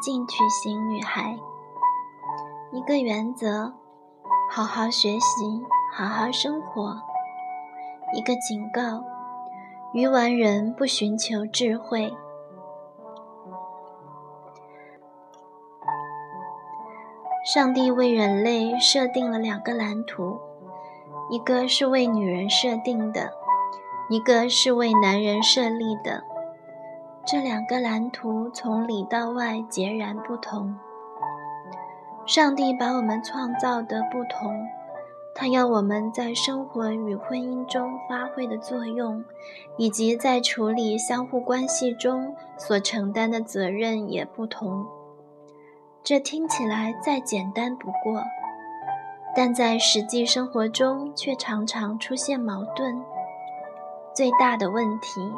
进取型女孩。一个原则：好好学习，好好生活。一个警告：愚顽人不寻求智慧。上帝为人类设定了两个蓝图，一个是为女人设定的，一个是为男人设立的。这两个蓝图从里到外截然不同。上帝把我们创造的不同，他要我们在生活与婚姻中发挥的作用，以及在处理相互关系中所承担的责任也不同。这听起来再简单不过，但在实际生活中却常常出现矛盾。最大的问题，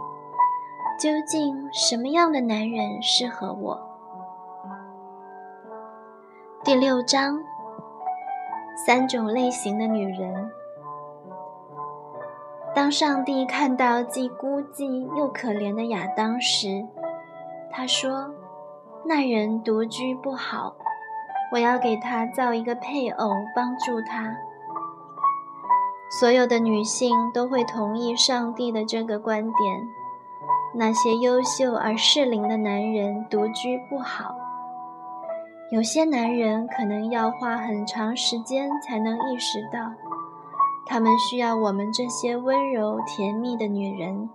究竟什么样的男人适合我？第六章：三种类型的女人。当上帝看到既孤寂又可怜的亚当时，他说。那人独居不好，我要给他造一个配偶帮助他。所有的女性都会同意上帝的这个观点：那些优秀而适龄的男人独居不好。有些男人可能要花很长时间才能意识到，他们需要我们这些温柔甜蜜的女人，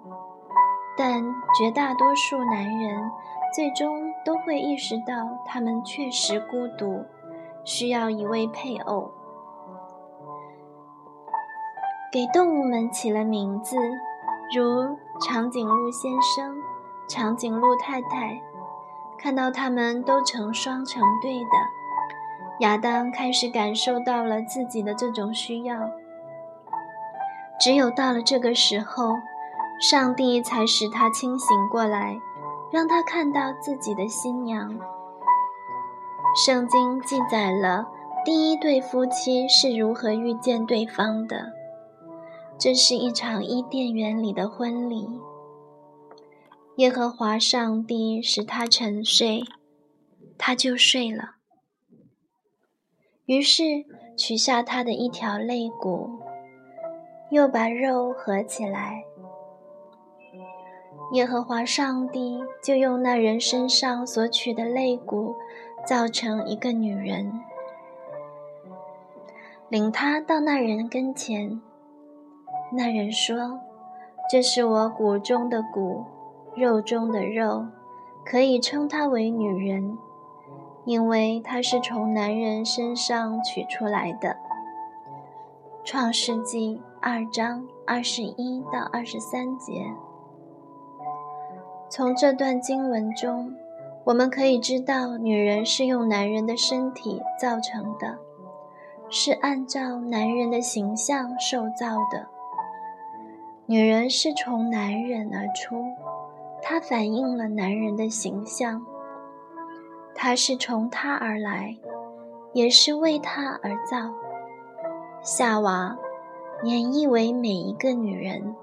但绝大多数男人。最终都会意识到，他们确实孤独，需要一位配偶。给动物们起了名字，如长颈鹿先生、长颈鹿太太。看到他们都成双成对的，亚当开始感受到了自己的这种需要。只有到了这个时候，上帝才使他清醒过来。让他看到自己的新娘。圣经记载了第一对夫妻是如何遇见对方的。这是一场伊甸园里的婚礼。耶和华上帝使他沉睡，他就睡了。于是取下他的一条肋骨，又把肉合起来。耶和华上帝就用那人身上所取的肋骨，造成一个女人，领他到那人跟前。那人说：“这是我骨中的骨，肉中的肉，可以称她为女人，因为她是从男人身上取出来的。”创世纪二章二十一到二十三节。从这段经文中，我们可以知道，女人是用男人的身体造成的，是按照男人的形象受造的。女人是从男人而出，她反映了男人的形象。她是从他而来，也是为他而造。夏娃，演绎为每一个女人。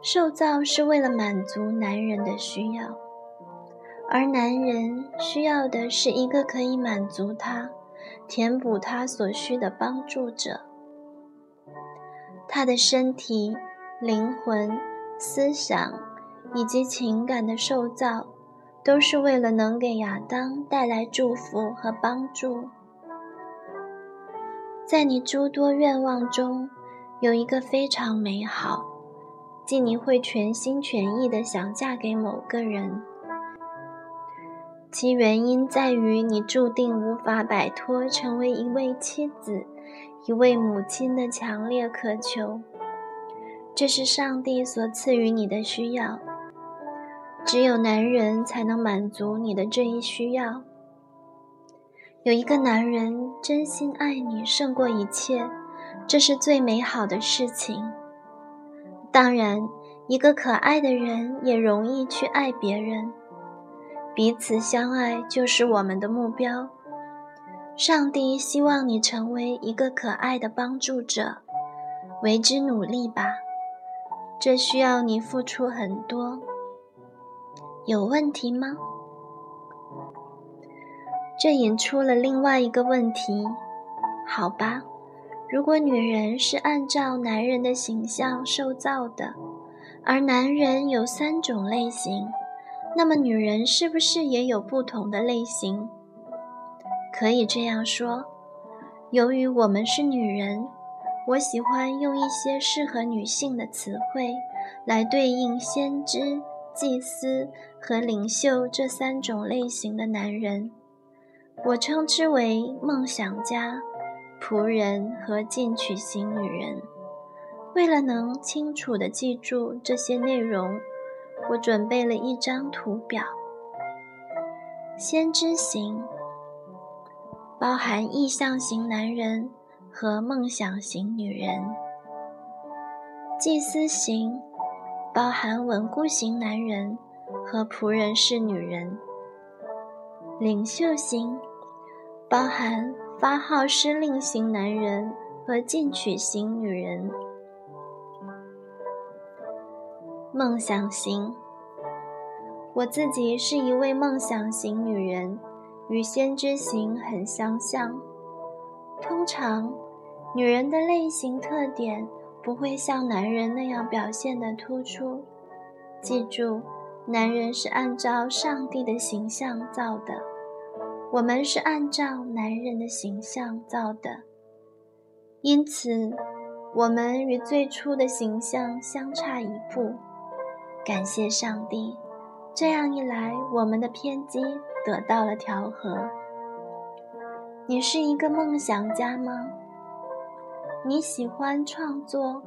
受造是为了满足男人的需要，而男人需要的是一个可以满足他、填补他所需的帮助者。他的身体、灵魂、思想以及情感的塑造，都是为了能给亚当带来祝福和帮助。在你诸多愿望中，有一个非常美好。即你会全心全意的想嫁给某个人，其原因在于你注定无法摆脱成为一位妻子、一位母亲的强烈渴求。这是上帝所赐予你的需要，只有男人才能满足你的这一需要。有一个男人真心爱你胜过一切，这是最美好的事情。当然，一个可爱的人也容易去爱别人。彼此相爱就是我们的目标。上帝希望你成为一个可爱的帮助者，为之努力吧。这需要你付出很多。有问题吗？这引出了另外一个问题，好吧？如果女人是按照男人的形象受造的，而男人有三种类型，那么女人是不是也有不同的类型？可以这样说，由于我们是女人，我喜欢用一些适合女性的词汇来对应先知、祭司和领袖这三种类型的男人，我称之为梦想家。仆人和进取型女人，为了能清楚地记住这些内容，我准备了一张图表。先知型包含意向型男人和梦想型女人；祭司型包含稳固型男人和仆人式女人；领袖型包含。发号施令型男人和进取型女人，梦想型。我自己是一位梦想型女人，与先知型很相像。通常，女人的类型特点不会像男人那样表现的突出。记住，男人是按照上帝的形象造的。我们是按照男人的形象造的，因此我们与最初的形象相差一步。感谢上帝，这样一来，我们的偏激得到了调和。你是一个梦想家吗？你喜欢创作、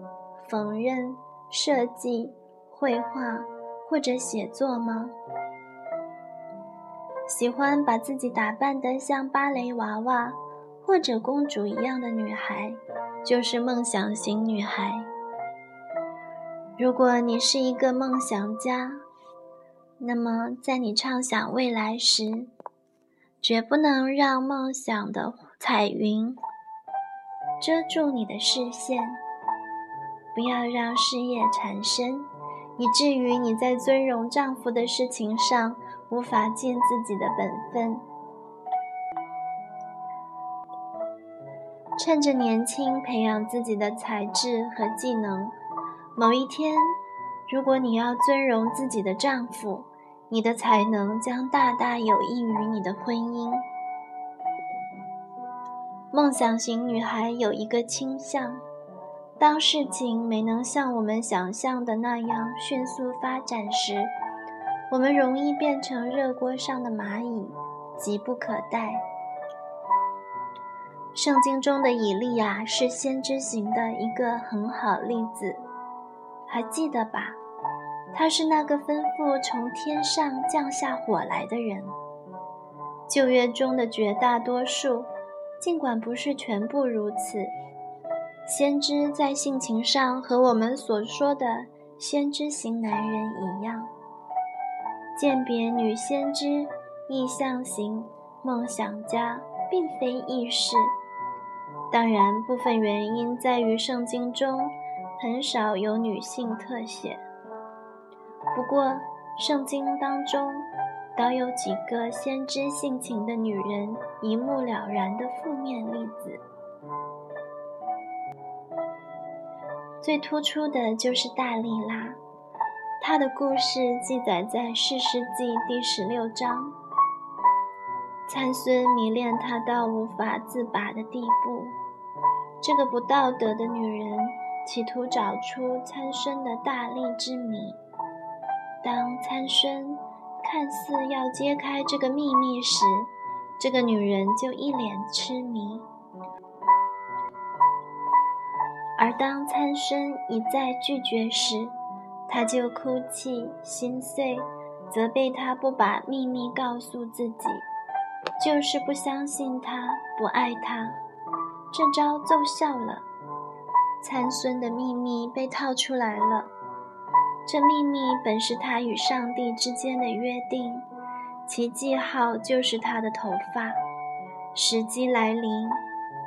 缝纫、设计、绘画或者写作吗？喜欢把自己打扮得像芭蕾娃娃或者公主一样的女孩，就是梦想型女孩。如果你是一个梦想家，那么在你畅想未来时，绝不能让梦想的彩云遮住你的视线，不要让事业缠身，以至于你在尊荣丈夫的事情上。无法尽自己的本分。趁着年轻，培养自己的才智和技能。某一天，如果你要尊荣自己的丈夫，你的才能将大大有益于你的婚姻。梦想型女孩有一个倾向：当事情没能像我们想象的那样迅速发展时。我们容易变成热锅上的蚂蚁，急不可待。圣经中的以利亚是先知型的一个很好例子，还记得吧？他是那个吩咐从天上降下火来的人。旧约中的绝大多数，尽管不是全部如此，先知在性情上和我们所说的先知型男人一样。鉴别女先知、意象型、梦想家，并非易事。当然，部分原因在于圣经中很少有女性特写。不过，圣经当中倒有几个先知性情的女人一目了然的负面例子。最突出的就是大利拉。她的故事记载在《世世记》第十六章。参孙迷恋她到无法自拔的地步。这个不道德的女人企图找出参孙的大力之谜。当参孙看似要揭开这个秘密时，这个女人就一脸痴迷。而当参孙一再拒绝时，他就哭泣心碎，责备他不把秘密告诉自己，就是不相信他，不爱他。这招奏效了，参孙的秘密被套出来了。这秘密本是他与上帝之间的约定，其记号就是他的头发。时机来临，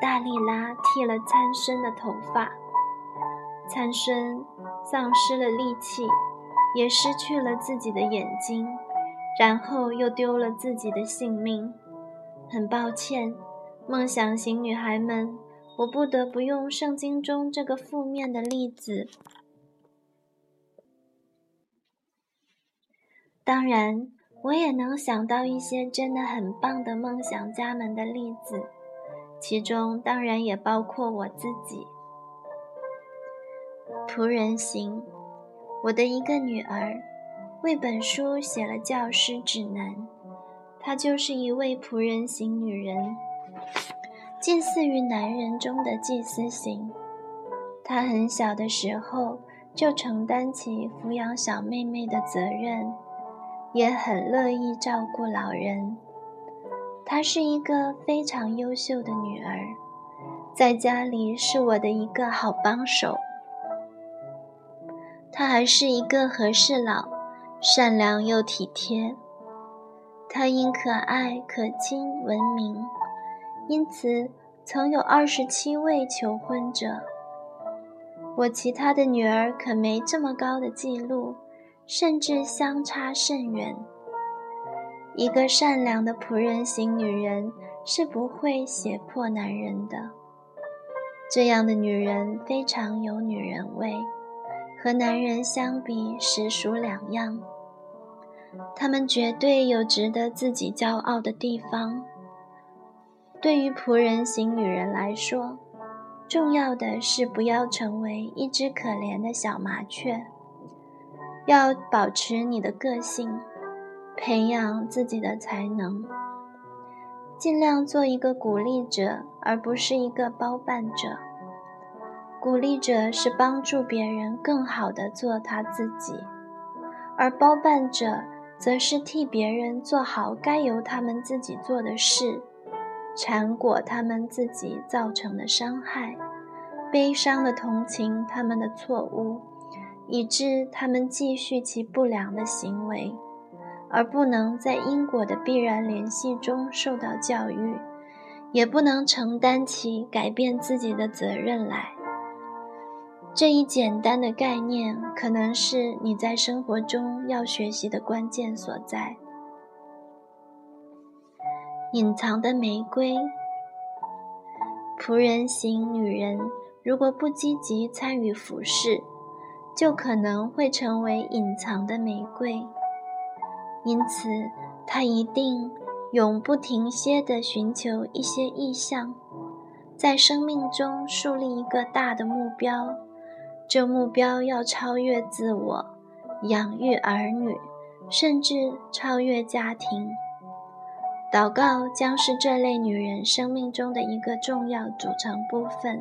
大力拉剃了参孙的头发。参孙丧失了力气，也失去了自己的眼睛，然后又丢了自己的性命。很抱歉，梦想型女孩们，我不得不用圣经中这个负面的例子。当然，我也能想到一些真的很棒的梦想家们的例子，其中当然也包括我自己。仆人型，我的一个女儿为本书写了教师指南，她就是一位仆人型女人，近似于男人中的祭司型。她很小的时候就承担起抚养小妹妹的责任。也很乐意照顾老人。她是一个非常优秀的女儿，在家里是我的一个好帮手。她还是一个和事佬，善良又体贴。她因可爱可亲闻名，因此曾有二十七位求婚者。我其他的女儿可没这么高的记录。甚至相差甚远。一个善良的仆人型女人是不会胁迫男人的。这样的女人非常有女人味，和男人相比实属两样。她们绝对有值得自己骄傲的地方。对于仆人型女人来说，重要的是不要成为一只可怜的小麻雀。要保持你的个性，培养自己的才能，尽量做一个鼓励者，而不是一个包办者。鼓励者是帮助别人更好的做他自己，而包办者则是替别人做好该由他们自己做的事，缠裹他们自己造成的伤害，悲伤的同情他们的错误。以致他们继续其不良的行为，而不能在因果的必然联系中受到教育，也不能承担起改变自己的责任来。这一简单的概念，可能是你在生活中要学习的关键所在。隐藏的玫瑰，仆人型女人如果不积极参与服饰。就可能会成为隐藏的玫瑰，因此他一定永不停歇地寻求一些意向，在生命中树立一个大的目标。这目标要超越自我，养育儿女，甚至超越家庭。祷告将是这类女人生命中的一个重要组成部分。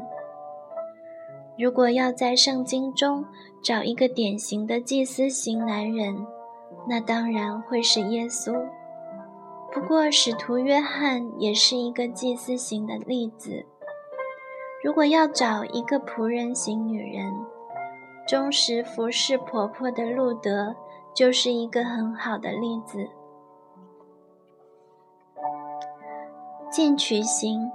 如果要在圣经中找一个典型的祭司型男人，那当然会是耶稣。不过，使徒约翰也是一个祭司型的例子。如果要找一个仆人型女人，忠实服侍婆婆的路德就是一个很好的例子。进取型，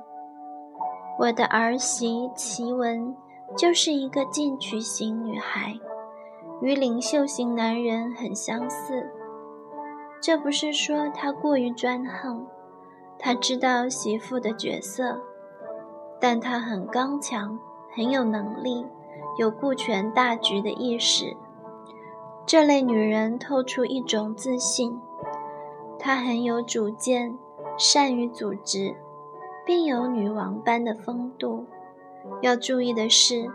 我的儿媳奇文。就是一个进取型女孩，与领袖型男人很相似。这不是说她过于专横，她知道媳妇的角色，但她很刚强，很有能力，有顾全大局的意识。这类女人透出一种自信，她很有主见，善于组织，并有女王般的风度。要注意的是，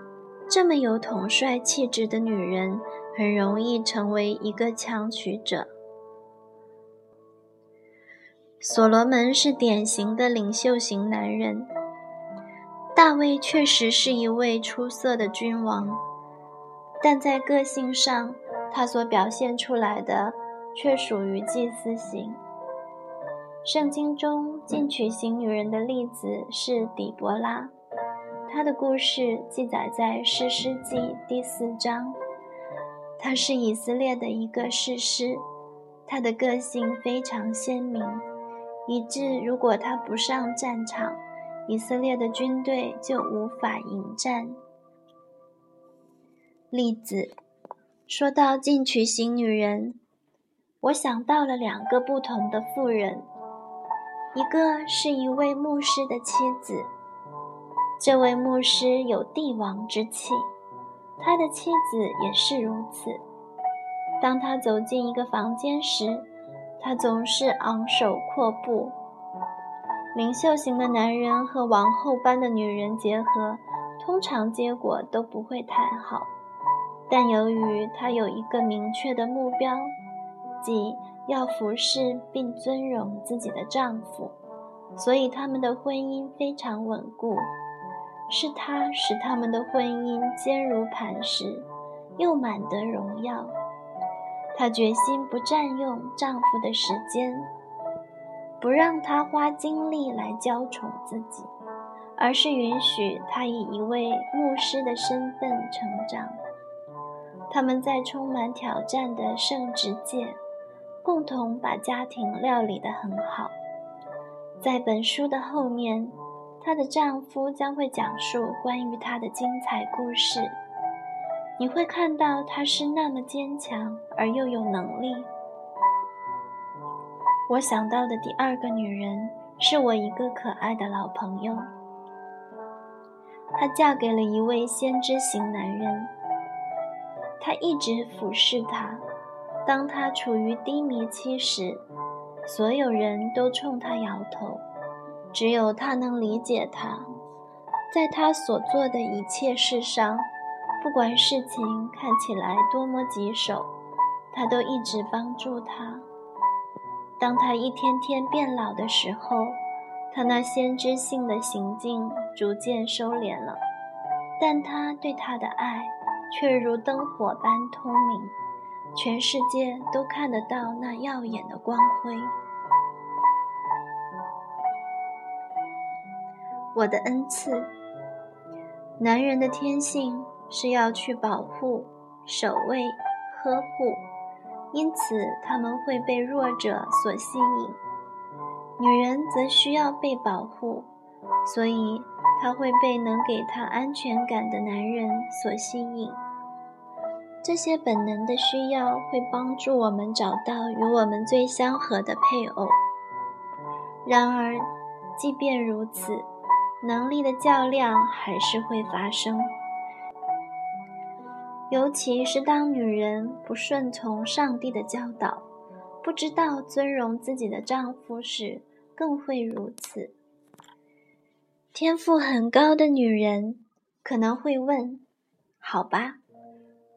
这么有统帅气质的女人，很容易成为一个强取者。所罗门是典型的领袖型男人，大卫确实是一位出色的君王，但在个性上，他所表现出来的却属于祭司型。圣经中进取型女人的例子是底波拉。他的故事记载在《诗诗记》第四章。他是以色列的一个士师，他的个性非常鲜明，以致如果他不上战场，以色列的军队就无法迎战。例子说到进取型女人，我想到了两个不同的妇人，一个是一位牧师的妻子，这位牧师有帝王之气，他的妻子也是如此。当他走进一个房间时，他总是昂首阔步。领袖型的男人和王后般的女人结合，通常结果都不会太好。但由于他有一个明确的目标，即要服侍并尊荣自己的丈夫，所以他们的婚姻非常稳固。是他使他们的婚姻坚如磐石，又满得荣耀。她决心不占用丈夫的时间，不让他花精力来娇宠自己，而是允许他以一位牧师的身份成长。他们在充满挑战的圣职界，共同把家庭料理得很好。在本书的后面，她的丈夫将会讲述关于她的精彩故事。你会看到她是那么坚强而又有能力。我想到的第二个女人是我一个可爱的老朋友，她嫁给了一位先知型男人，他一直俯视她。当她处于低迷期时，所有人都冲她摇头，只有他能理解他，在他所做的一切事上。不管事情看起来多么棘手，他都一直帮助他。当他一天天变老的时候，他那先知性的行径逐渐收敛了，但他对他的爱却如灯火般通明，全世界都看得到那耀眼的光辉。我的恩赐，男人的天性。是要去保护、守卫、呵护，因此他们会被弱者所吸引；女人则需要被保护，所以她会被能给她安全感的男人所吸引。这些本能的需要会帮助我们找到与我们最相合的配偶。然而，即便如此，能力的较量还是会发生。尤其是当女人不顺从上帝的教导，不知道尊荣自己的丈夫时，更会如此。天赋很高的女人可能会问：“好吧，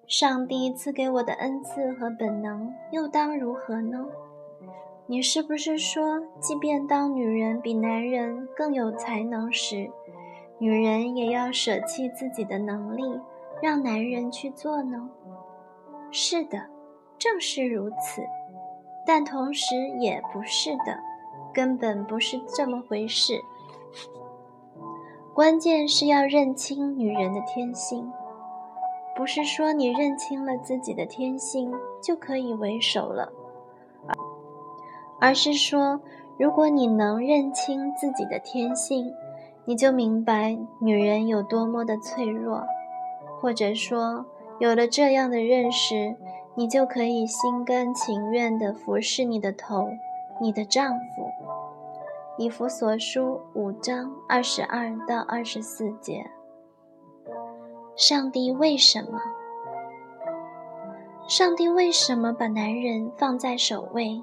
上帝赐给我的恩赐和本能又当如何呢？你是不是说，即便当女人比男人更有才能时，女人也要舍弃自己的能力？”让男人去做呢？是的，正是如此。但同时也不是的，根本不是这么回事。关键是要认清女人的天性，不是说你认清了自己的天性就可以为首了，而是说，如果你能认清自己的天性，你就明白女人有多么的脆弱。或者说，有了这样的认识，你就可以心甘情愿地服侍你的头，你的丈夫。以弗所书五章二十二到二十四节。上帝为什么？上帝为什么把男人放在首位？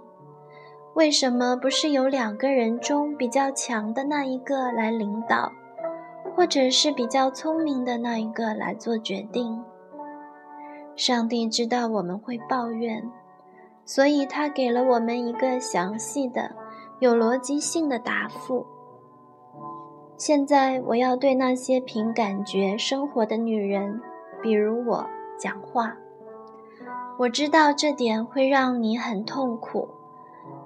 为什么不是由两个人中比较强的那一个来领导？或者是比较聪明的那一个来做决定。上帝知道我们会抱怨，所以他给了我们一个详细的、有逻辑性的答复。现在我要对那些凭感觉生活的女人，比如我讲话。我知道这点会让你很痛苦，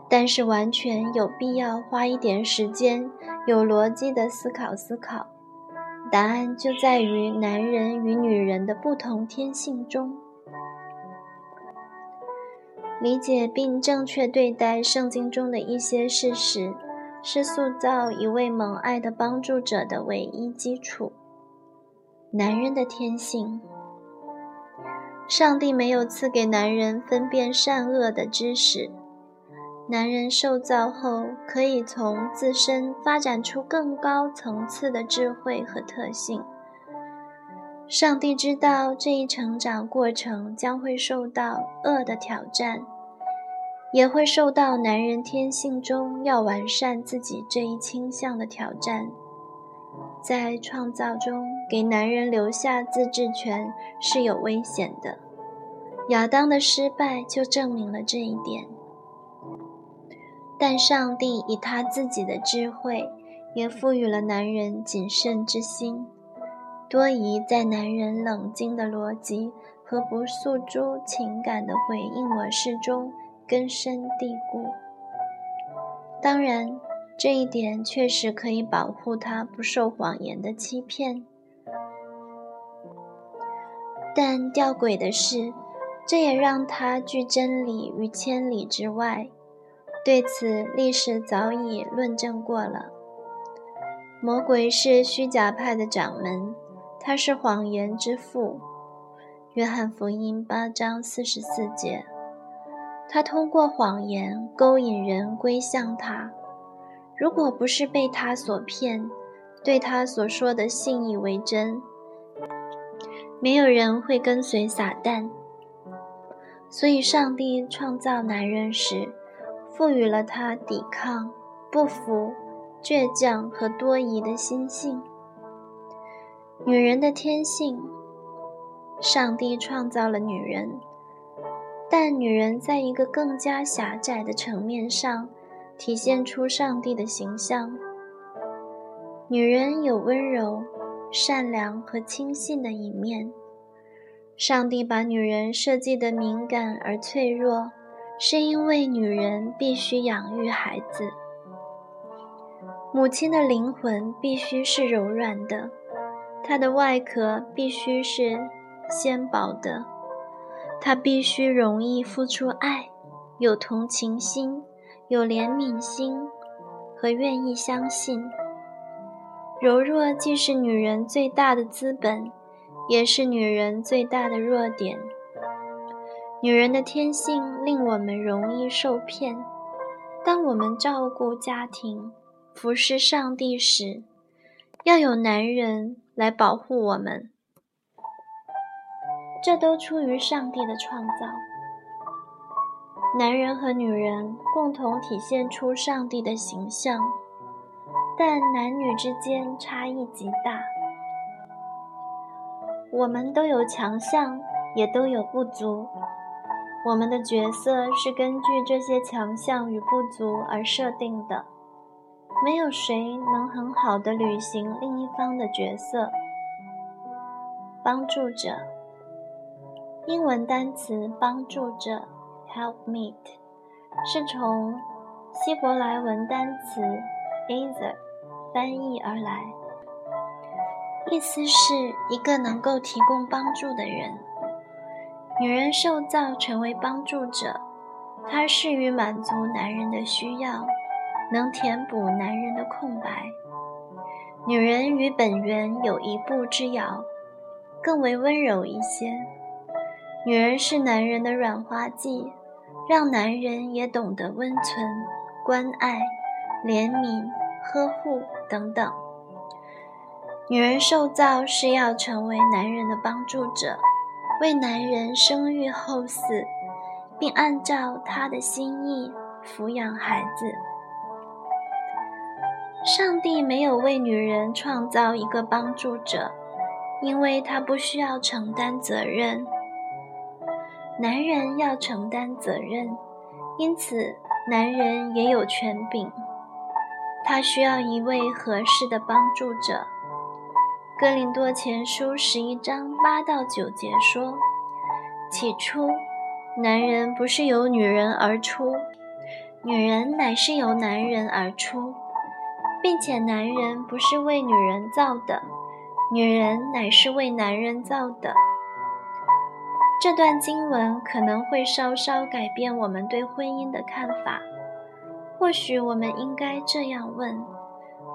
但是完全有必要花一点时间，有逻辑的思考思考。答案就在于男人与女人的不同天性中。理解并正确对待圣经中的一些事实，是塑造一位蒙爱的帮助者的唯一基础。男人的天性，上帝没有赐给男人分辨善恶的知识。男人受造后，可以从自身发展出更高层次的智慧和特性。上帝知道这一成长过程将会受到恶的挑战，也会受到男人天性中要完善自己这一倾向的挑战。在创造中给男人留下自治权是有危险的。亚当的失败就证明了这一点。但上帝以他自己的智慧，也赋予了男人谨慎之心。多疑在男人冷静的逻辑和不诉诸情感的回应模式中根深蒂固。当然，这一点确实可以保护他不受谎言的欺骗。但吊诡的是，这也让他拒真理于千里之外。对此，历史早已论证过了。魔鬼是虚假派的掌门，他是谎言之父。约翰福音八章四十四节，他通过谎言勾引人归向他。如果不是被他所骗，对他所说的信以为真，没有人会跟随撒旦。所以，上帝创造男人时。赋予了他抵抗、不服、倔强和多疑的心性。女人的天性，上帝创造了女人，但女人在一个更加狭窄的层面上体现出上帝的形象。女人有温柔、善良和轻信的一面。上帝把女人设计得敏感而脆弱。是因为女人必须养育孩子，母亲的灵魂必须是柔软的，她的外壳必须是纤薄的，她必须容易付出爱，有同情心，有怜悯心和愿意相信。柔弱既是女人最大的资本，也是女人最大的弱点。女人的天性令我们容易受骗。当我们照顾家庭、服侍上帝时，要有男人来保护我们。这都出于上帝的创造。男人和女人共同体现出上帝的形象，但男女之间差异极大。我们都有强项，也都有不足。我们的角色是根据这些强项与不足而设定的，没有谁能很好的履行另一方的角色。帮助者，英文单词“帮助者 ”（helpmeet） 是从希伯来文单词 “azer” 翻译而来，意思是一个能够提供帮助的人。女人受造成为帮助者，她适于满足男人的需要，能填补男人的空白。女人与本源有一步之遥，更为温柔一些。女人是男人的软化剂，让男人也懂得温存、关爱、怜悯、呵护等等。女人受造是要成为男人的帮助者。为男人生育后嗣，并按照他的心意抚养孩子。上帝没有为女人创造一个帮助者，因为他不需要承担责任。男人要承担责任，因此男人也有权柄。他需要一位合适的帮助者。哥林多前书十一章八到九节说：“起初，男人不是由女人而出，女人乃是由男人而出，并且男人不是为女人造的，女人乃是为男人造的。”这段经文可能会稍稍改变我们对婚姻的看法。或许我们应该这样问。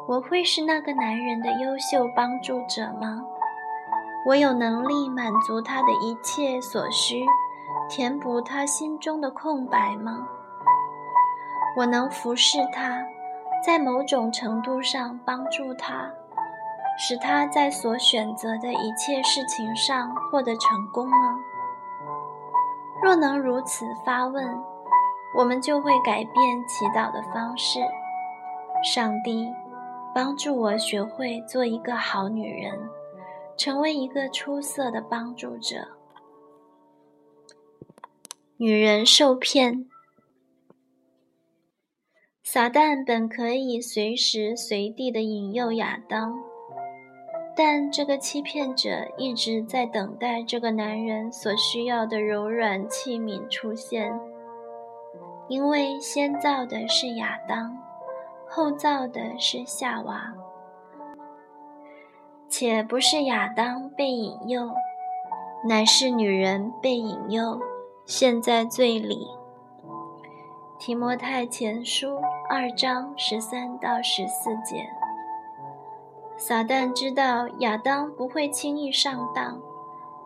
我会是那个男人的优秀帮助者吗？我有能力满足他的一切所需，填补他心中的空白吗？我能服侍他，在某种程度上帮助他，使他在所选择的一切事情上获得成功吗？若能如此发问，我们就会改变祈祷的方式。上帝，帮助我学会做一个好女人。成为一个出色的帮助者。女人受骗，撒旦本可以随时随地的引诱亚当，但这个欺骗者一直在等待这个男人所需要的柔软器皿出现，因为先造的是亚当，后造的是夏娃。且不是亚当被引诱，乃是女人被引诱，陷在罪里。提摩太前书二章十三到十四节。撒旦知道亚当不会轻易上当，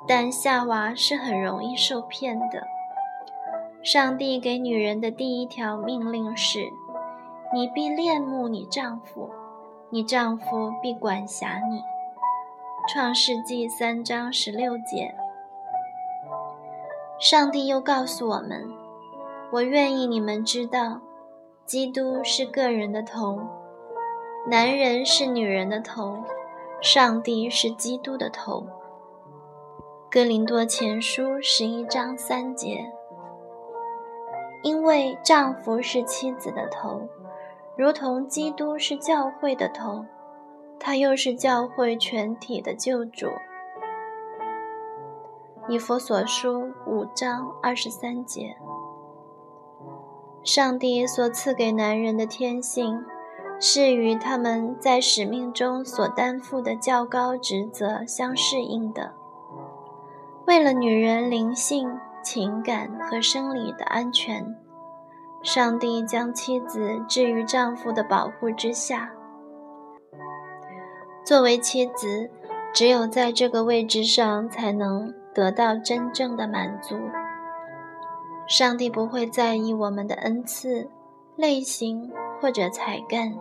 但夏娃是很容易受骗的。上帝给女人的第一条命令是：你必恋慕你丈夫，你丈夫必管辖你。创世纪三章十六节，上帝又告诉我们：“我愿意你们知道，基督是个人的头，男人是女人的头，上帝是基督的头。”哥林多前书十一章三节，因为丈夫是妻子的头，如同基督是教会的头。他又是教会全体的救主。以佛所书五章二十三节，上帝所赐给男人的天性，是与他们在使命中所担负的较高职责相适应的。为了女人灵性、情感和生理的安全，上帝将妻子置于丈夫的保护之下。作为妻子，只有在这个位置上才能得到真正的满足。上帝不会在意我们的恩赐、类型或者才干，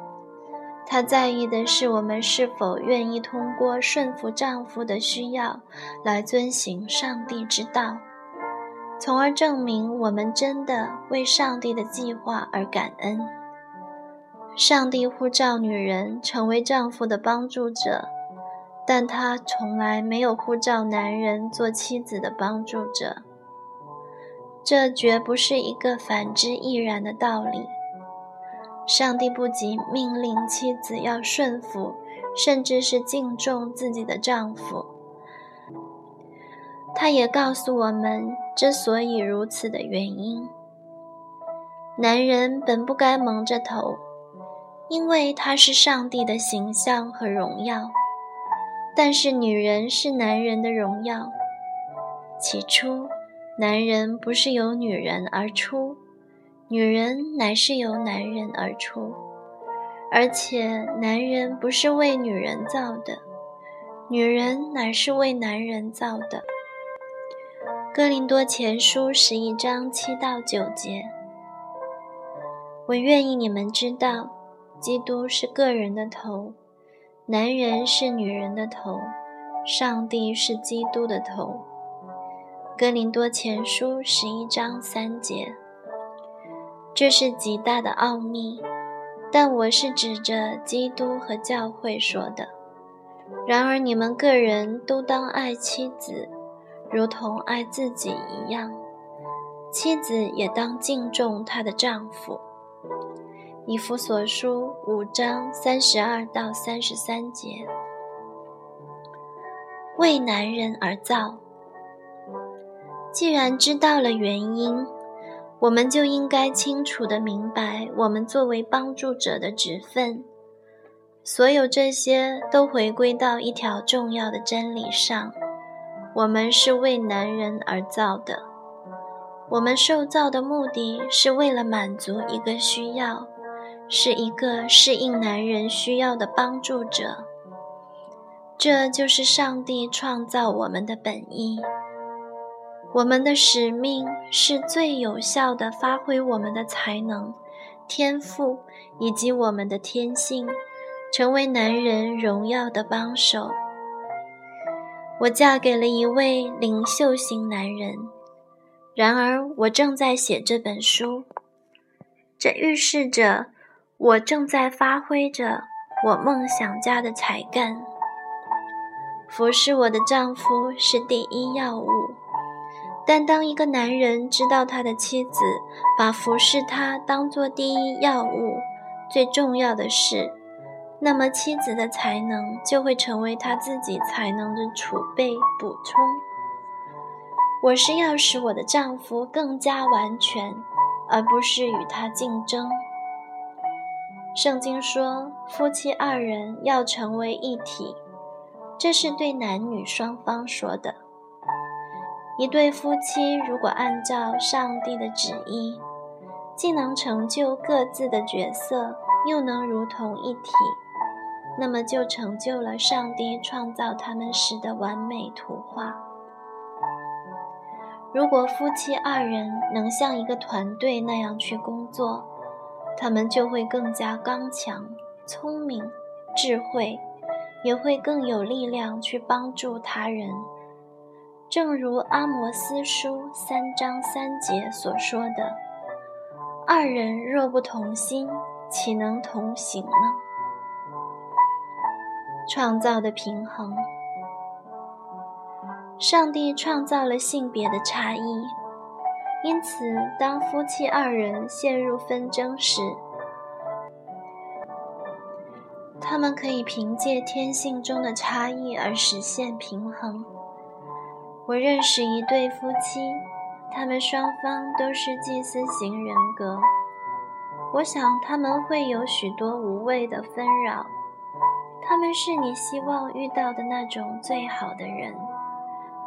他在意的是我们是否愿意通过顺服丈夫的需要来遵行上帝之道，从而证明我们真的为上帝的计划而感恩。上帝呼召女人成为丈夫的帮助者，但他从来没有呼召男人做妻子的帮助者。这绝不是一个反之亦然的道理。上帝不仅命令妻子要顺服，甚至是敬重自己的丈夫，他也告诉我们之所以如此的原因：男人本不该蒙着头。因为他是上帝的形象和荣耀，但是女人是男人的荣耀。起初，男人不是由女人而出，女人乃是由男人而出，而且男人不是为女人造的，女人乃是为男人造的。哥林多前书十一章七到九节，我愿意你们知道。基督是个人的头，男人是女人的头，上帝是基督的头。哥林多前书十一章三节，这是极大的奥秘，但我是指着基督和教会说的。然而你们个人都当爱妻子，如同爱自己一样；妻子也当敬重她的丈夫。以弗所书五章三十二到三十三节，为男人而造。既然知道了原因，我们就应该清楚的明白我们作为帮助者的职分。所有这些都回归到一条重要的真理上：我们是为男人而造的。我们受造的目的是为了满足一个需要。是一个适应男人需要的帮助者。这就是上帝创造我们的本意。我们的使命是最有效地发挥我们的才能、天赋以及我们的天性，成为男人荣耀的帮手。我嫁给了一位领袖型男人，然而我正在写这本书，这预示着我正在发挥着我梦想家的才干。服侍我的丈夫是第一要务，但当一个男人知道他的妻子把服侍他当做第一要务、最重要的事，那么，妻子的才能就会成为他自己才能的储备补充。我是要使我的丈夫更加完全，而不是与他竞争。圣经说，夫妻二人要成为一体，这是对男女双方说的。一对夫妻如果按照上帝的旨意，既能成就各自的角色，又能如同一体。那么就成就了上帝创造他们时的完美图画。如果夫妻二人能像一个团队那样去工作，他们就会更加刚强、聪明、智慧，也会更有力量去帮助他人。正如阿摩斯书三章三节所说的：“二人若不同心，岂能同行呢？”创造的平衡。上帝创造了性别的差异，因此，当夫妻二人陷入纷争时，他们可以凭借天性中的差异而实现平衡。我认识一对夫妻，他们双方都是祭司型人格。我想他们会有许多无谓的纷扰。他们是你希望遇到的那种最好的人，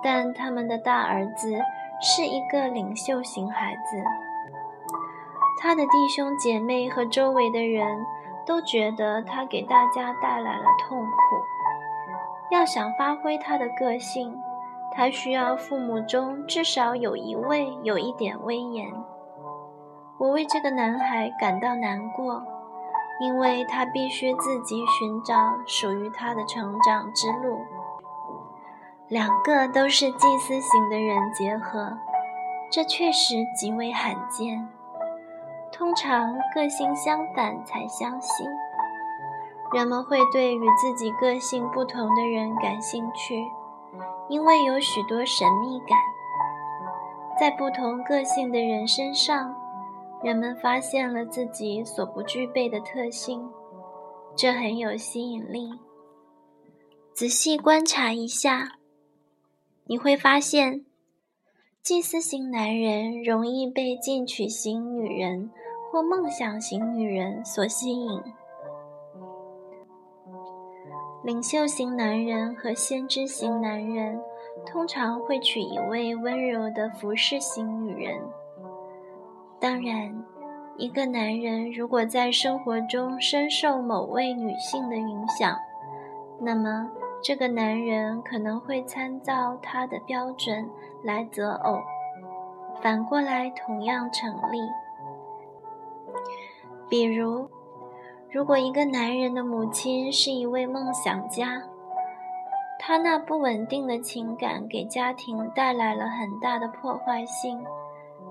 但他们的大儿子是一个领袖型孩子。他的弟兄姐妹和周围的人都觉得他给大家带来了痛苦。要想发挥他的个性，他需要父母中至少有一位有一点威严。我为这个男孩感到难过。因为他必须自己寻找属于他的成长之路。两个都是祭司型的人结合，这确实极为罕见。通常个性相反才相吸。人们会对与自己个性不同的人感兴趣，因为有许多神秘感。在不同个性的人身上。人们发现了自己所不具备的特性，这很有吸引力。仔细观察一下，你会发现，祭司型男人容易被进取型女人或梦想型女人所吸引；领袖型男人和先知型男人通常会娶一位温柔的服侍型女人。当然，一个男人如果在生活中深受某位女性的影响，那么这个男人可能会参照他的标准来择偶。反过来同样成立。比如，如果一个男人的母亲是一位梦想家，他那不稳定的情感给家庭带来了很大的破坏性。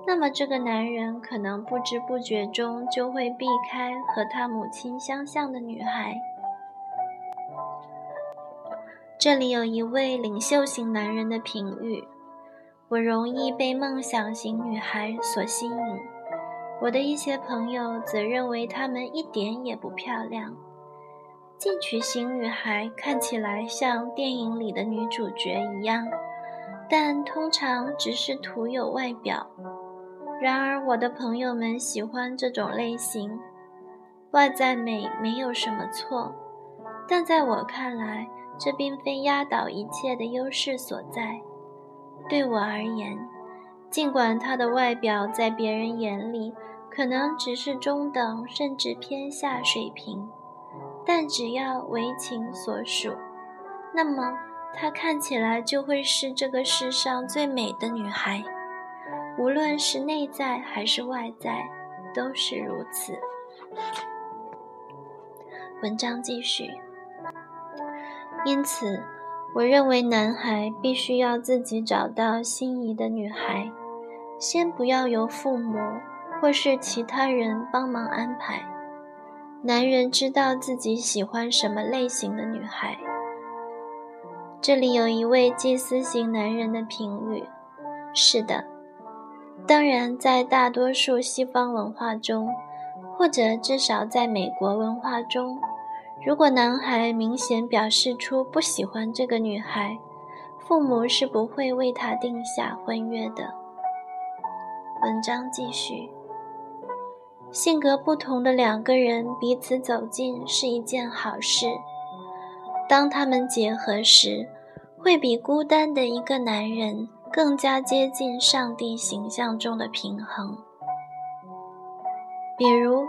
那么，这个男人可能不知不觉中就会避开和他母亲相像的女孩。这里有一位领袖型男人的评语：我容易被梦想型女孩所吸引。我的一些朋友则认为她们一点也不漂亮。进取型女孩看起来像电影里的女主角一样，但通常只是徒有外表。然而，我的朋友们喜欢这种类型。外在美没有什么错，但在我看来，这并非压倒一切的优势所在。对我而言，尽管他的外表在别人眼里可能只是中等甚至偏下水平，但只要为情所属，那么她看起来就会是这个世上最美的女孩，无论是内在还是外在，都是如此。文章继续。因此，我认为男孩必须要自己找到心仪的女孩，先不要由父母或是其他人帮忙安排。男人知道自己喜欢什么类型的女孩。这里有一位祭司型男人的评语：是的，当然，在大多数西方文化中，或者至少在美国文化中。如果男孩明显表示出不喜欢这个女孩，父母是不会为他定下婚约的。文章继续：性格不同的两个人彼此走近是一件好事。当他们结合时，会比孤单的一个男人更加接近上帝形象中的平衡。比如，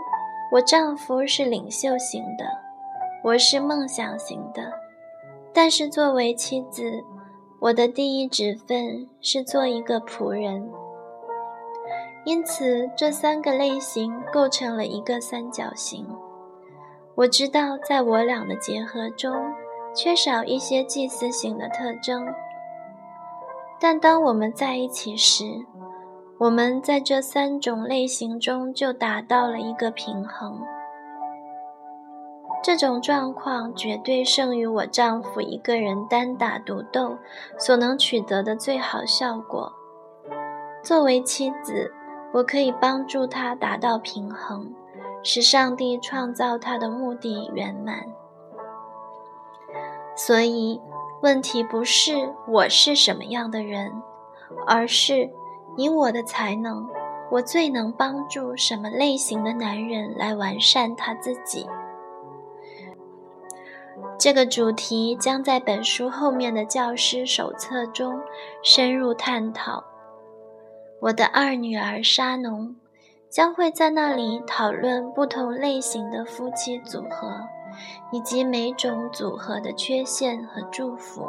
我丈夫是领袖型的。我是梦想型的，但是作为妻子，我的第一职分是做一个仆人。因此，这三个类型构成了一个三角形。我知道，在我俩的结合中，缺少一些祭司型的特征，但当我们在一起时，我们在这三种类型中就达到了一个平衡。这种状况绝对胜于我丈夫一个人单打独斗所能取得的最好效果。作为妻子，我可以帮助他达到平衡，使上帝创造他的目的圆满。所以，问题不是我是什么样的人，而是以我的才能，我最能帮助什么类型的男人来完善他自己。这个主题将在本书后面的教师手册中深入探讨。我的二女儿沙农将会在那里讨论不同类型的夫妻组合，以及每种组合的缺陷和祝福。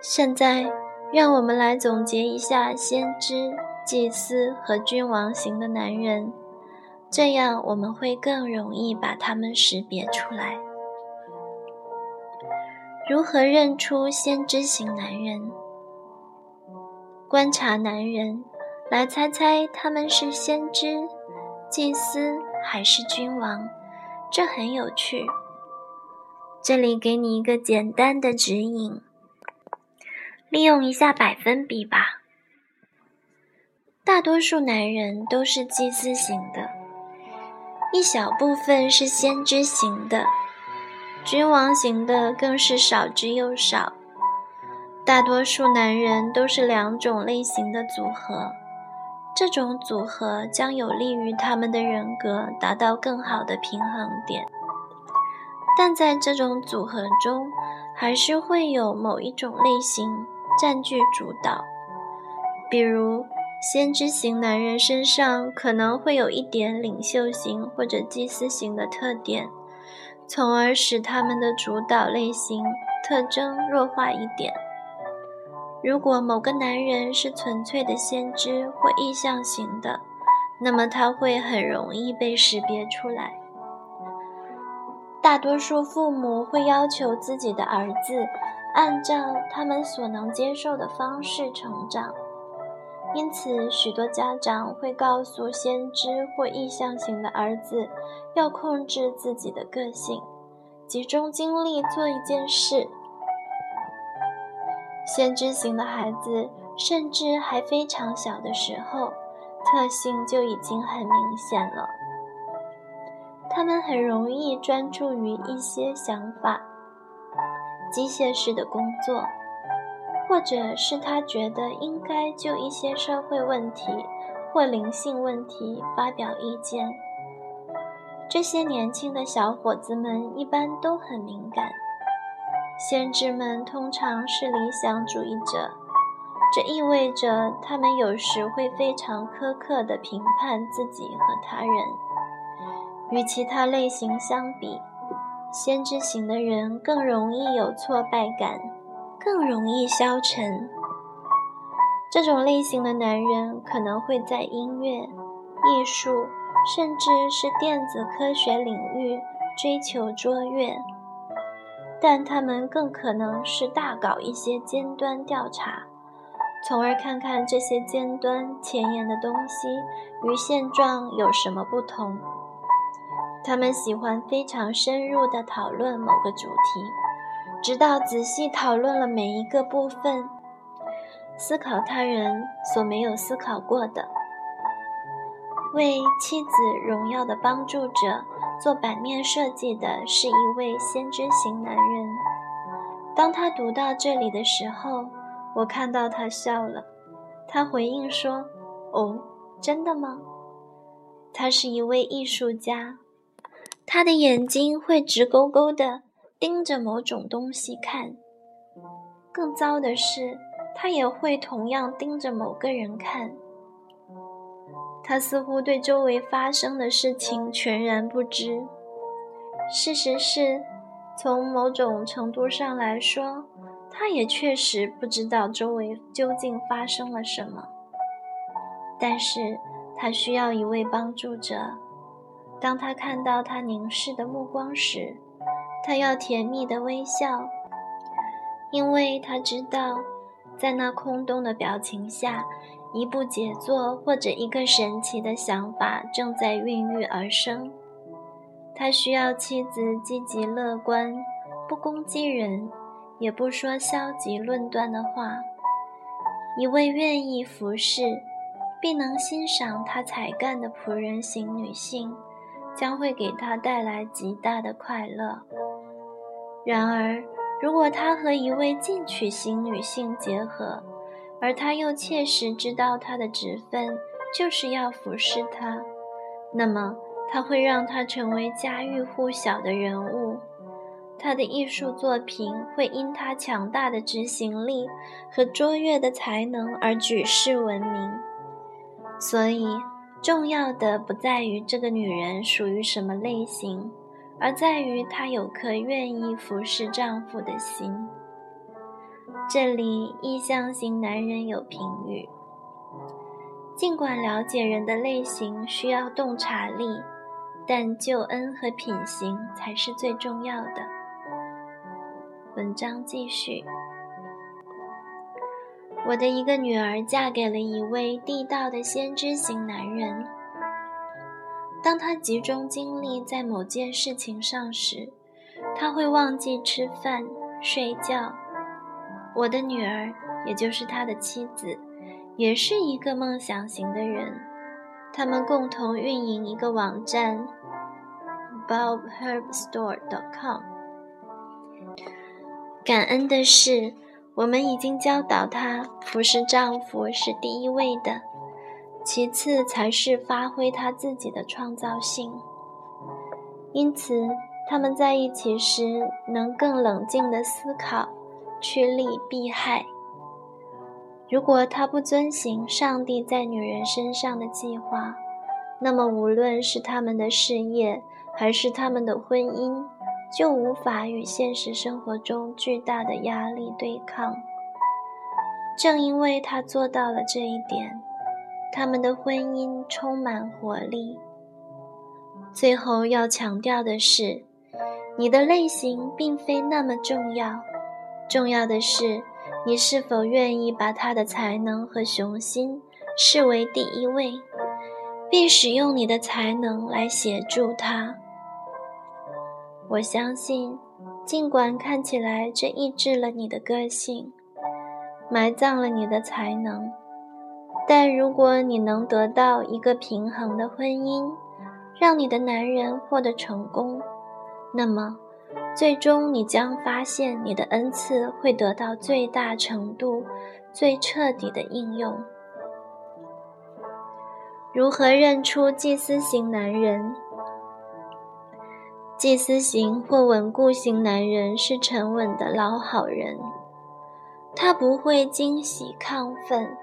现在，让我们来总结一下先知、祭司和君王型的男人，这样我们会更容易把他们识别出来。如何认出先知型男人？观察男人，来猜猜他们是先知、祭司还是君王，这很有趣。这里给你一个简单的指引，利用一下百分比吧。大多数男人都是祭司型的，一小部分是先知型的。君王型的更是少之又少，大多数男人都是两种类型的组合，这种组合将有利于他们的人格达到更好的平衡点。但在这种组合中，还是会有某一种类型占据主导，比如先知型男人身上可能会有一点领袖型或者祭司型的特点。从而使他们的主导类型特征弱化一点。如果某个男人是纯粹的先知或意象型的，那么他会很容易被识别出来。大多数父母会要求自己的儿子按照他们所能接受的方式成长。因此，许多家长会告诉先知或意向型的儿子，要控制自己的个性，集中精力做一件事。先知型的孩子甚至还非常小的时候，特性就已经很明显了。他们很容易专注于一些想法，机械式的工作。或者是他觉得应该就一些社会问题或灵性问题发表意见。这些年轻的小伙子们一般都很敏感。先知们通常是理想主义者，这意味着他们有时会非常苛刻地评判自己和他人。与其他类型相比，先知型的人更容易有挫败感，更容易消沉。这种类型的男人可能会在音乐、艺术，甚至是电子科学领域追求卓越，但他们更可能是大搞一些尖端调查，从而看看这些尖端前沿的东西与现状有什么不同。他们喜欢非常深入地讨论某个主题，直到仔细讨论了每一个部分，思考他人所没有思考过的。为妻子荣耀的帮助者做版面设计的是一位先知型男人。当他读到这里的时候，我看到他笑了。他回应说：“哦，真的吗？”他是一位艺术家。他的眼睛会直勾勾地盯着某种东西看，更糟的是，他也会同样盯着某个人看。他似乎对周围发生的事情全然不知。事实是，从某种程度上来说，他也确实不知道周围究竟发生了什么。但是他需要一位帮助者。当他看到他凝视的目光时，他要甜蜜的微笑，因为他知道，在那空洞的表情下，一部杰作或者一个神奇的想法正在孕育而生。他需要妻子积极乐观，不攻击人，也不说消极论断的话，一位愿意服侍，并能欣赏他才干的仆人型女性。将会给他带来极大的快乐。然而，如果他和一位进取型女性结合，而他又切实知道他的职分就是要服侍她，那么他会让他成为家喻户晓的人物。他的艺术作品会因他强大的执行力和卓越的才能而举世闻名。所以。重要的不在于这个女人属于什么类型，而在于她有颗愿意服侍丈夫的心。这里意向型男人有评语：尽管了解人的类型需要洞察力，但救恩和品行才是最重要的。文章继续。我的一个女儿嫁给了一位地道的先知型男人。当他集中精力在某件事情上时，他会忘记吃饭、睡觉。我的女儿，也就是他的妻子，也是一个梦想型的人。他们共同运营一个网站，bobherbstore.com。感恩的是。我们已经教导她，服侍丈夫是第一位的，其次才是发挥她自己的创造性。因此，他们在一起时能更冷静地思考，趋利避害。如果他不遵行上帝在女人身上的计划，那么无论是他们的事业还是他们的婚姻。就无法与现实生活中巨大的压力对抗。正因为他做到了这一点，他们的婚姻充满活力。最后要强调的是，你的类型并非那么重要，重要的是你是否愿意把他的才能和雄心视为第一位，并使用你的才能来协助他。我相信，尽管看起来这抑制了你的个性，埋葬了你的才能，但如果你能得到一个平衡的婚姻，让你的男人获得成功，那么，最终你将发现你的恩赐会得到最大程度、最彻底的应用。如何认出祭司型男人？祭司型或稳固型男人是沉稳的老好人，他不会惊喜亢奋，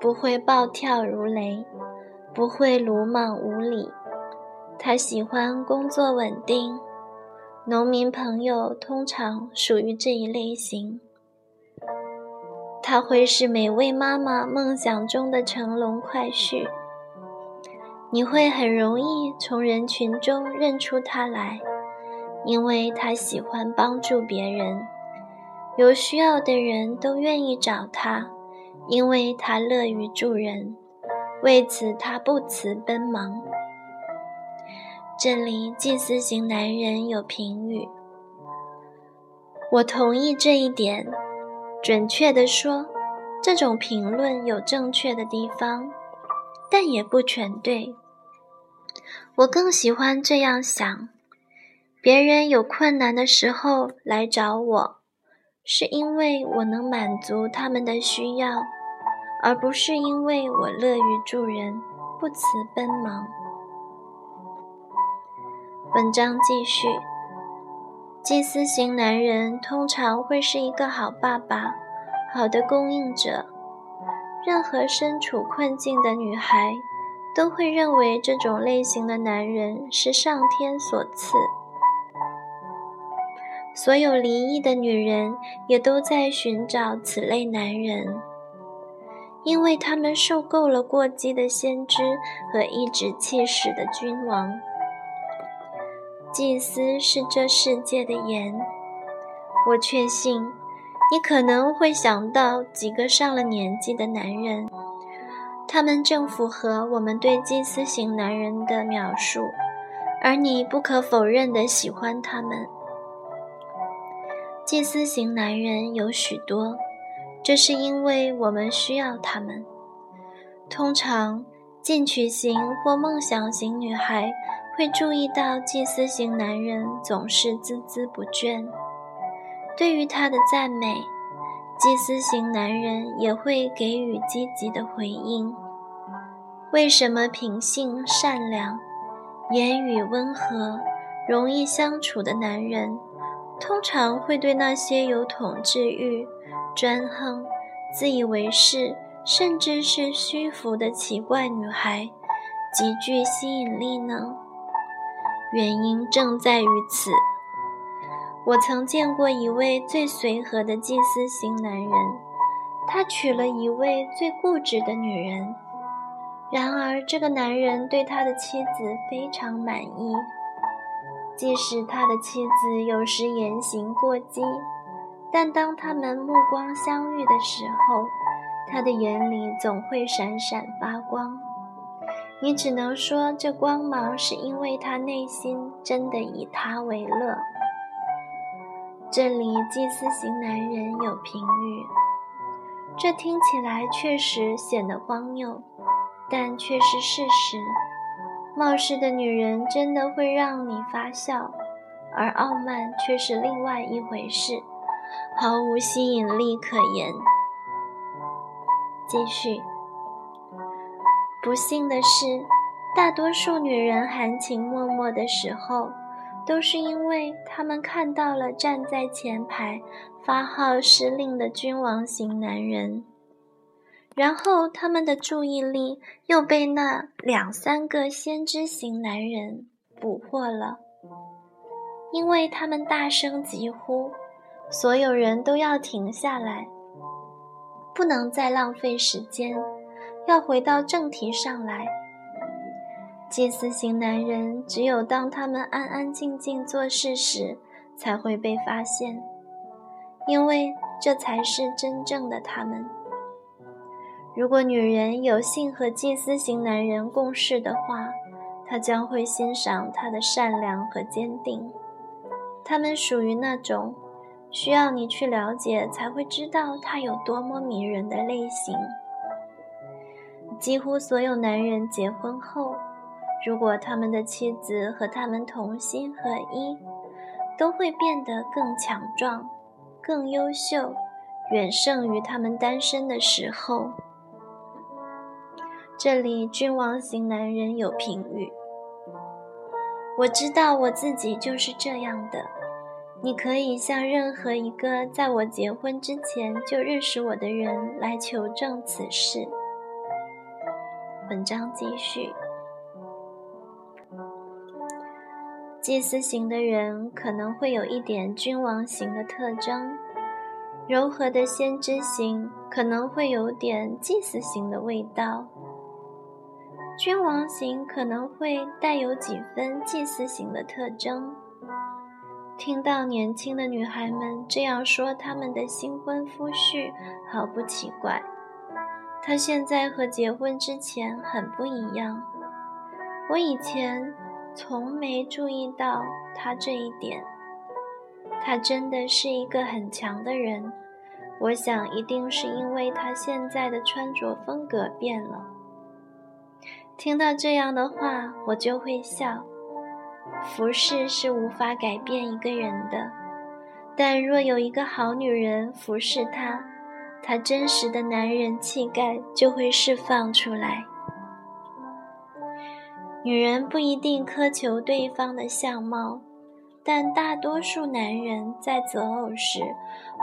不会暴跳如雷，不会鲁莽无礼。他喜欢工作稳定，农民朋友通常属于这一类型，他会是每位妈妈梦想中的乘龙快婿。你会很容易从人群中认出他来，因为他喜欢帮助别人，有需要的人都愿意找他，因为他乐于助人，为此他不辞奔忙。这里祭司型男人有评语，我同意这一点。准确地说，这种评论有正确的地方，但也不全对。我更喜欢这样想：别人有困难的时候来找我，是因为我能满足他们的需要，而不是因为我乐于助人，不辞奔忙。文章继续。祭司型男人通常会是一个好爸爸、好的供应者。任何身处困境的女孩都会认为这种类型的男人是上天所赐。所有离异的女人也都在寻找此类男人，因为他们受够了过激的先知和颐指气使的君王。祭司是这世界的盐，我确信你可能会想到几个上了年纪的男人，他们正符合我们对祭司型男人的描述，而你不可否认的喜欢他们。祭司型男人有许多，这是因为我们需要他们。通常，进取型或梦想型女孩。会注意到祭司型男人总是孜孜不倦，对于他的赞美，祭司型男人也会给予积极的回应。为什么品性善良、言语温和、容易相处的男人，通常会对那些有统治欲、专横、自以为是，甚至是虚浮的奇怪女孩极具吸引力呢？原因正在于此。我曾见过一位最随和的祭司型男人，他娶了一位最固执的女人。然而，这个男人对他的妻子非常满意，即使他的妻子有时言行过激，但当他们目光相遇的时候，他的眼里总会闪闪发光。你只能说，这光芒是因为他内心真的以他为乐。这里祭司型男人有评语，这听起来确实显得荒谬，但却是事实。冒失的女人真的会让你发笑，而傲慢却是另外一回事，毫无吸引力可言。继续。不幸的是，大多数女人含情脉脉的时候，都是因为她们看到了站在前排发号施令的君王型男人，然后他们的注意力又被那两三个先知型男人捕获了，因为他们大声疾呼，所有人都要停下来，不能再浪费时间。要回到正题上来，祭司型男人只有当他们安安静静做事时，才会被发现，因为这才是真正的他们。如果女人有幸和祭司型男人共事的话，她将会欣赏他的善良和坚定。他们属于那种需要你去了解才会知道他有多么迷人的类型。几乎所有男人结婚后，如果他们的妻子和他们同心合一，都会变得更强壮、更优秀，远胜于他们单身的时候。这里君王型男人有评语：我知道我自己就是这样的。你可以向任何一个在我结婚之前就认识我的人来求证此事。文章继续。祭司型的人可能会有一点君王型的特征，柔和的先知型可能会有点祭司型的味道，君王型可能会带有几分祭司型的特征。听到年轻的女孩们这样说他们的新婚夫婿，毫不奇怪。他现在和结婚之前很不一样。我以前从没注意到他这一点。他真的是一个很强的人。我想一定是因为他现在的穿着风格变了。听到这样的话，我就会笑。服饰是无法改变一个人的，但若有一个好女人服侍他，他真实的男人气概就会释放出来。女人不一定苛求对方的相貌，但大多数男人在择偶时，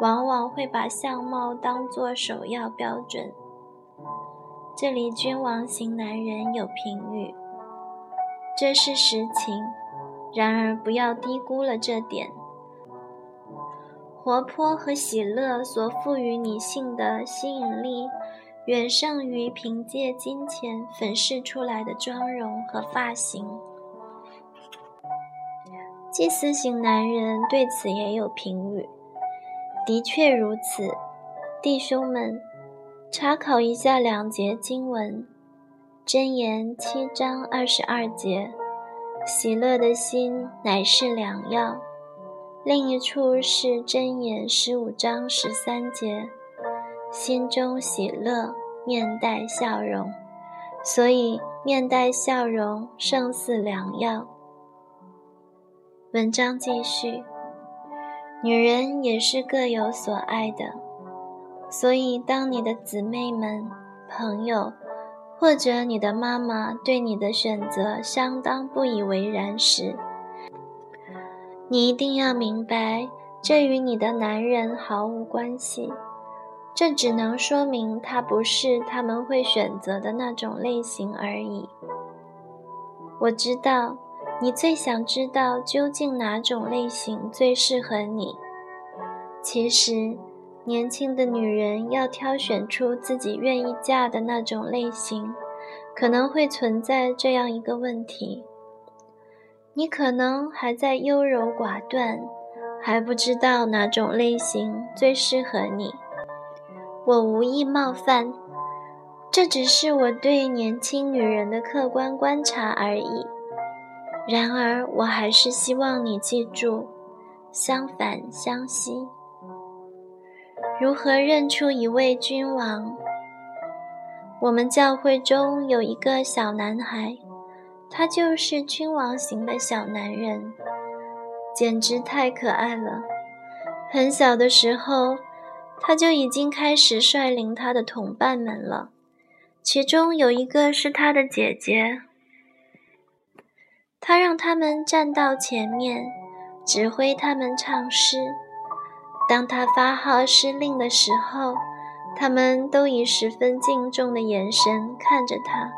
往往会把相貌当作首要标准。这里君王型男人有评语，这是实情。然而，不要低估了这点。活泼和喜乐所赋予女性的吸引力，远胜于凭借金钱粉饰出来的妆容和发型。祭司型男人对此也有评语。的确如此，弟兄们，查考一下两节经文，《箴言》七章二十二节。喜乐的心乃是良药。另一处是箴言十五章十三节，心中喜乐，面带笑容。所以面带笑容胜似良药。文章继续，女人也是各有所爱的。所以当你的姊妹们、朋友。或者你的妈妈对你的选择相当不以为然时，你一定要明白，这与你的男人毫无关系。这只能说明他不是他们会选择的那种类型而已。我知道你最想知道究竟哪种类型最适合你。其实。年轻的女人要挑选出自己愿意嫁的那种类型，可能会存在这样一个问题：你可能还在优柔寡断，还不知道哪种类型最适合你。我无意冒犯，这只是我对年轻女人的客观观察而已。然而，我还是希望你记住，相反相惜。如何认出一位君王？我们教会中有一个小男孩，他就是君王型的小男人，简直太可爱了。很小的时候，他就已经开始率领他的同伴们了，其中有一个是他的姐姐。他让他们站到前面，指挥他们唱诗。当他发号施令的时候，他们都以十分敬重的眼神看着他。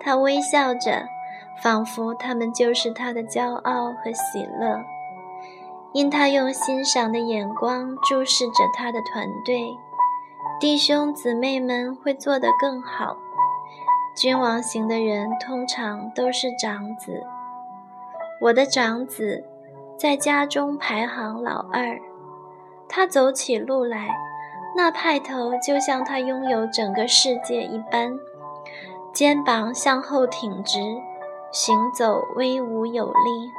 他微笑着，仿佛他们就是他的骄傲和喜乐。因他用欣赏的眼光注视着他的团队，弟兄姊妹们会做得更好。君王型的人通常都是长子。我的长子在家中排行老二。他走起路来，那派头就像他拥有整个世界一般，肩膀向后挺直，行走威武有力，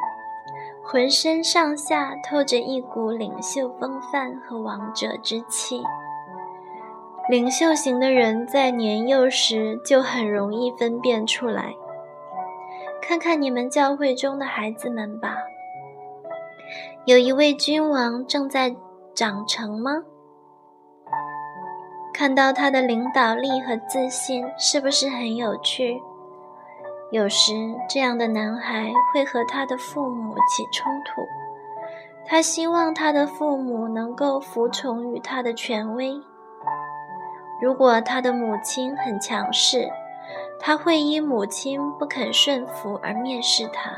浑身上下透着一股领袖风范和王者之气。领袖型的人在年幼时就很容易分辨出来。看看你们教会中的孩子们吧，有一位君王正在。长成吗？看到他的领导力和自信，是不是很有趣？有时这样的男孩会和他的父母起冲突，他希望他的父母能够服从于他的权威。如果他的母亲很强势，他会因母亲不肯顺服而蔑视他。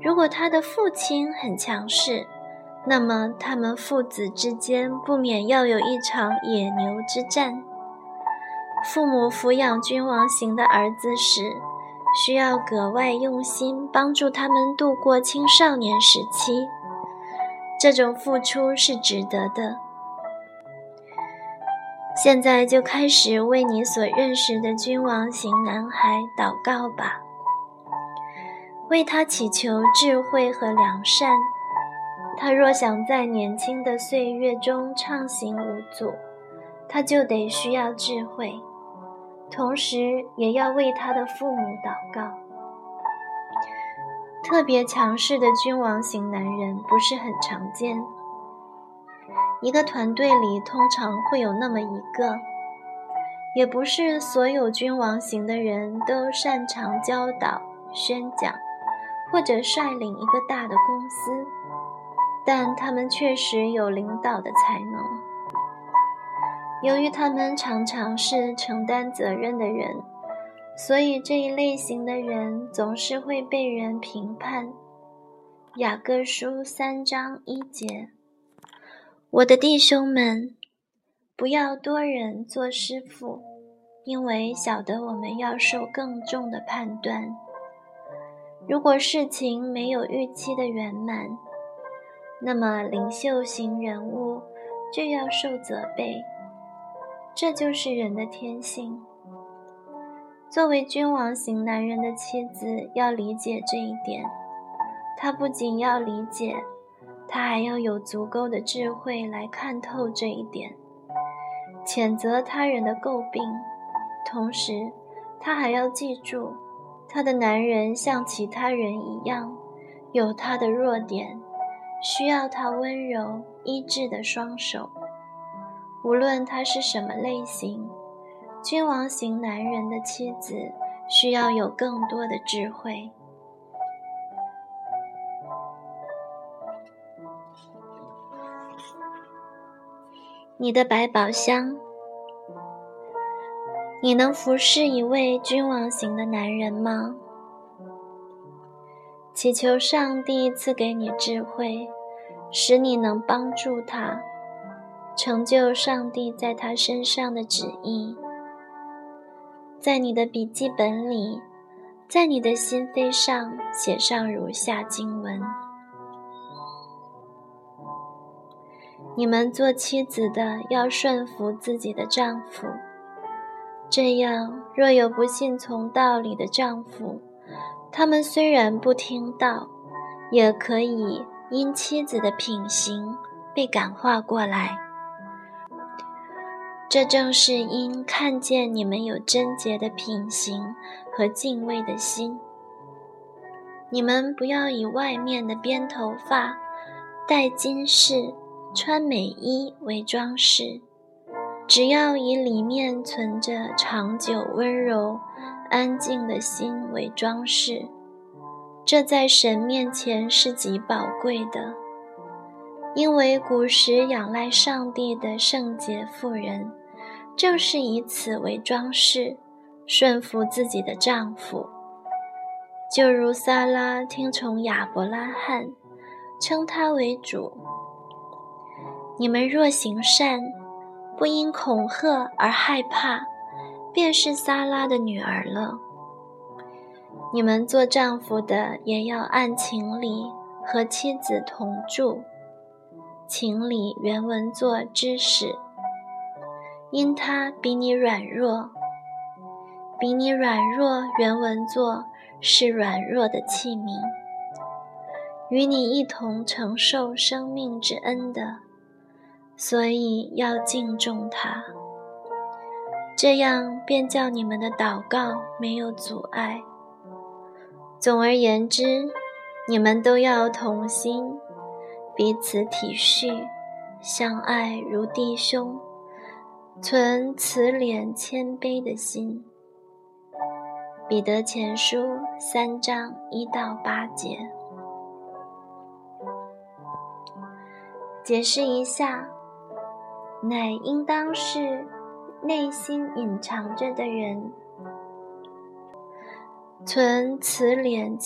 如果他的父亲很强势，那么他们父子之间不免要有一场野牛之战。父母抚养君王型的儿子时，需要格外用心，帮助他们度过青少年时期。这种付出是值得的。现在就开始为你所认识的君王型男孩祷告吧，为他祈求智慧和良善。他若想在年轻的岁月中畅行无阻，他就得需要智慧，同时也要为他的父母祷告。特别强势的君王型男人不是很常见。一个团队里通常会有那么一个，也不是所有君王型的人都擅长教导、宣讲，或者率领一个大的公司，但他们确实有领导的才能。由于他们常常是承担责任的人，所以这一类型的人总是会被人评判。雅各书三章一节。我的弟兄们，不要多人做师傅，因为晓得我们要受更重的判断。如果事情没有预期的圆满，那么领袖型人物就要受责备。这就是人的天性。作为君王型男人的妻子要理解这一点，她不仅要理解。他还要有足够的智慧来看透这一点，谴责他人的诟病，同时，他还要记住，他的男人像其他人一样，有他的弱点，需要他温柔医治的双手。无论他是什么类型，君王型男人的妻子需要有更多的智慧。你的百宝箱，你能服侍一位君王型的男人吗？祈求上帝赐给你智慧，使你能帮助他成就上帝在他身上的旨意。在你的笔记本里，在你的心扉上写上如下经文。你们做妻子的要顺服自己的丈夫，这样若有不信从道理的丈夫，他们虽然不听道，也可以因妻子的品行被感化过来。这正是因看见你们有贞洁的品行和敬畏的心。你们不要以外面的编头发、戴金饰。穿美衣为装饰，只要以里面存着长久温柔、安静的心为装饰，这在神面前是极宝贵的。因为古时仰赖上帝的圣洁妇人，正是以此为装饰，顺服自己的丈夫，就如撒拉听从亚伯拉罕，称他为主。你们若行善，不因恐吓而害怕，便是撒拉的女儿了。你们做丈夫的也要按情理和妻子同住。情理原文作知识，因他比你软弱，比你软弱原文作是软弱的器皿，与你一同承受生命之恩的。所以要敬重他，这样便叫你们的祷告没有阻碍。总而言之，你们都要同心，彼此体恤，相爱如弟兄，存慈怜谦卑的心。彼得前书三章一到八节，解释一下。乃应当是内心隐藏着的人，存慈怜。